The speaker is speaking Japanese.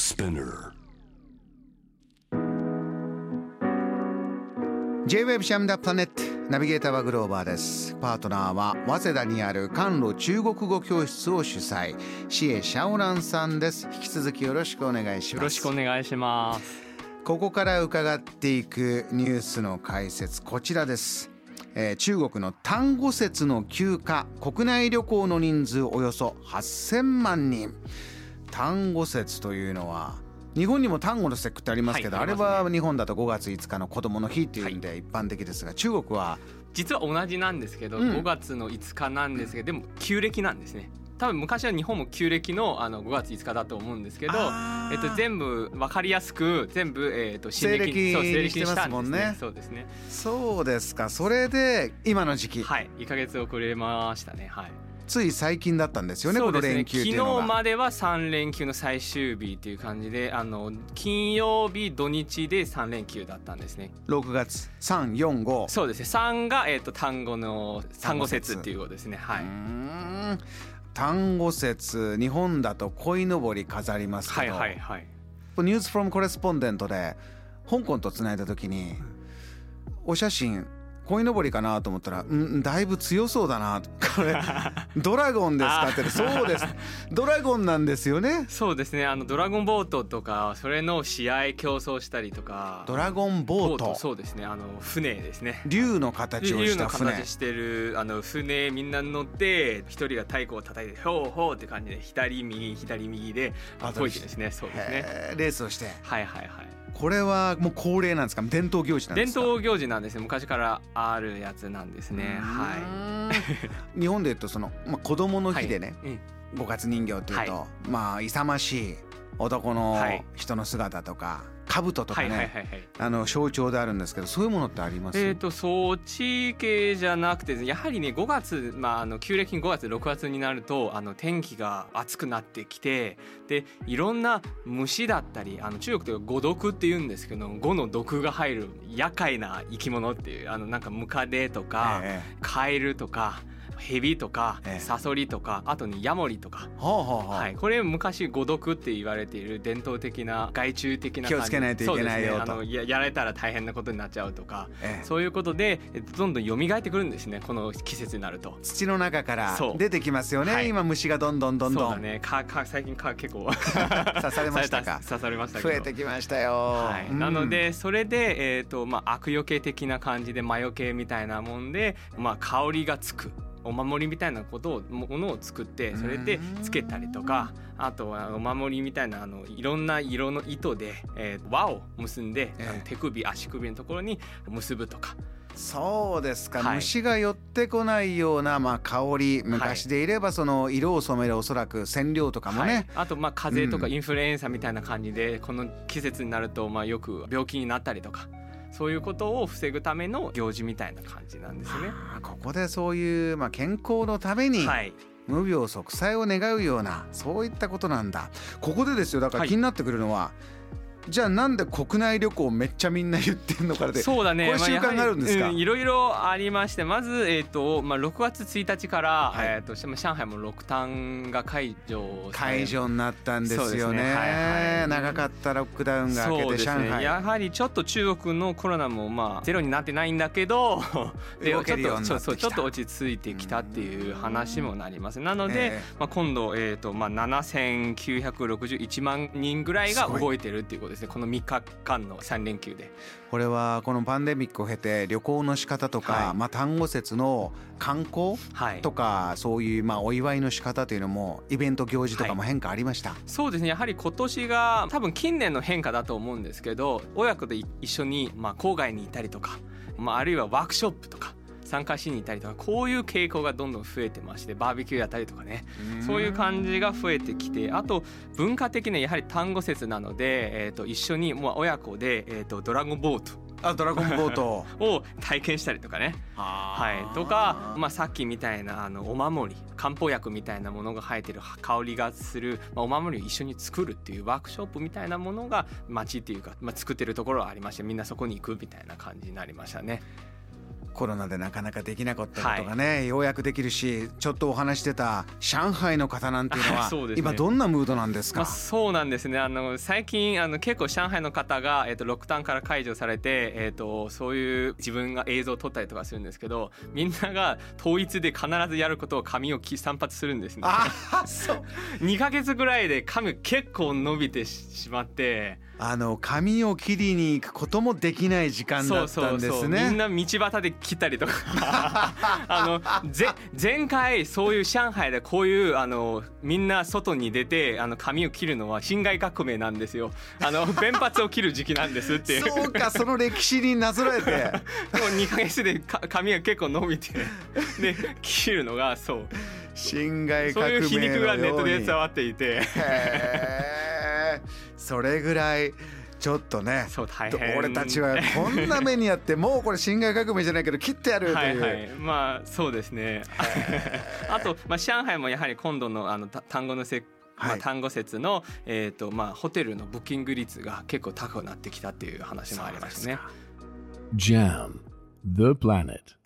Spinner. J-Web シャムダプラネットナビゲーターはグローバーです。パートナーは早稲田にある甘露中国語教室を主催。シエ・シャオランさんです。引き続きよろしくお願いします。よろしくお願いします。ここから伺っていくニュースの解説こちらです、えー中国の単語節の休暇国内旅行の人数およそ8000万人単語節というのは日本にも単語の節句ってありますけど、あれはいありますね。は日本だと5月5日の子どもの日っていうんで一般的ですが、中国は？実は同じなんですけど、うん。5月の5日なんですけどでも旧暦なんですね多分昔は日本も旧暦のあの5月5日だと思うんですけどえっと、全部わかりやすく全部、えっと新西暦そう西暦にしてますもんね。そうですね。そうですか。それで今の時期、はい。1か月遅れましたね。はい。つい最近だったんですよねこの連休っていうのが。昨日までは3連休の最終日っていう感じであの金曜日土日で3連休だったんですね。6月。345そうですね。3が、えっと単語の単語節節っていうことですね。はい単語節日本だと鯉のぼり飾りますけど、はいはいはい。ニュースフロムコレスポンデントで香港とつないだ時にお写真鯉のぼりかなと思ったらうんだいぶ強そうだな。これ ドラゴンですかって。そうです。ドラゴンなんですよね。そうですね。あのドラゴンボートとかそれの試合競争したりとか。ドラゴンボート。そうですね。あの船ですね。竜の形をし竜のた船形してるあの船みんな乗って一人が太鼓を叩いて「ほうほう」って感じで左右左右であこいてですね。そうですね。レースをして。はいはいはいこれはもう恒例なんですか？伝統行事なんで伝すか？統行事なんですね昔からあるやつなんですね。は 日本で言うとその、まあ、子供のい日でね、はいうん。五月人形っていうと、まあ勇ましい男のはい。人の姿とか兜とかね、あの象徴であるんですけどそういうものってあります、えー、とそっち系じゃなくてやはりね5月、まあ、あの旧暦5月6月になるとあの天気が暑くなってきてでいろんな虫だったりあの中国では五毒って言うんですけど五の毒が入る厄介な生き物っていうあのなんかムカデとか、え。カエルとかヘビとかええ。サソリとかあとねヤモリとか。はい、これ昔五毒って言われている伝統的な害虫的な気をつけないといけないよね。あのややられたら大変なことになっちゃうとか。ええ。そういうことでえどんどん蘇ってくるんですね。この季節になると。土の中から出てきますよね、はい。今虫がどんどんどんどそうんだね。かか最近か結構。刺されましたか？刺されました増えてきましたよ、はい、うん。なのでそれで、えーとまあ、悪よけ的な感じで魔除けみたいなもんで、まあ、香りがつくお守りみたいなことをものを作ってそれでつけたりとかあとはお守りみたいなあのいろんな色の糸で、えー輪を結んで、ええ。あの手首足首のところに結ぶとか。そうですか、はい。虫が寄ってこないような、まあ、香り昔でいればその色を染めるおそらく染料とかもね、はい、あとまあ風邪とかうん。インフルエンザみたいな感じで、この季節になるとまあよく病気になったりとかそういうことを防ぐための行事みたいな感じなんですね。ここでそういう、まあ、健康のためにはい。無病息災を願うようなそういったことなんだ。ここでですよだからはい。気になってくるのは、じゃあなんで国内旅行めっちゃみんな言ってんのからでそうだね。これ習慣があるんですか？いろいろありまして、まずえっ、とまあ6月1日から、はい。えっ、とまあ上海も六単が解除解除になったんですよね。ね。はいはい。長かったロックダウンが明けて上海、ね。やはりちょっと中国のコロナもまあゼロになってないんだけど、ちょっとちょっと落ち着いてきたっていう話もなります。なので、ええ。まあ今度えっ、とまあ7961万人ぐらいが動いてるっていうことですね。この3日間の3連休で。これはこのパンデミックを経て旅行の仕方とか、はいまあ、単語節の観光はい。とかそういうまあお祝いの仕方というのもイベント行事とかも変化ありました、そうですねやはり今年が多分近年の変化だと思うんですけど親子で一緒に、まあ、郊外にいたりとか、まあ、あるいはワークショップとか参加しに行ったりとかこういう傾向がどんどん増えてましてバーベキューやったりとかね。そういう感じが増えてきてあと文化的にはやはり単語節なので、えー、と一緒にもう親子で、えー、とドラゴンボート。あドラゴンボート。を体験したりとかね。はい、とか、まあ、さっきみたいなあのお守り漢方薬みたいなものが生えてる香りがする、まあ、お守りを一緒に作るっていうワークショップみたいなものが街っていうか、まあ、作ってるところはありましてみんなそこに行くみたいな感じになりましたね。コロナでなかなかできなかったことがね、はい、ようやくできるしちょっとお話してた上海の方なんていうのは ね、今どんなムードなんですか、まあ、そうなんですねあの最近あの結構上海の方が、えーと、ロックダウンから解除されて、えーと、そういう自分が映像を撮ったりとかするんですけどみんなが統一で必ずやることを髪を散髪するんですね。あそう 2ヶ月ぐらいで髪結構伸びてしまって。あの髪を切りに行くこともできない時間だったんですね。みんな道端で切ったりとか。あのぜ前回そういう上海でこういうあのみんな外に出てあの髪を切るのは辛亥革命なんですよ。あの 弁髪を切る時期なんですっていう。そうかその歴史になぞらえて。もう2か月で髪が結構伸びてで切るのがそう。辛亥革命そういう皮肉がネットで伝わっていてそれぐらいちょっとねそう大変。俺たちはこんな目にあってもうこれ辛亥革命じゃないけど切ってやるという。はい、はい、まあそうですね。あと、まあ、上海もやはり今度のあの単語のせまあ、単語説の、えーとまあ、ホテルのブッキング率が結構高くなってきたっていう話もありましたね。JAM The Planet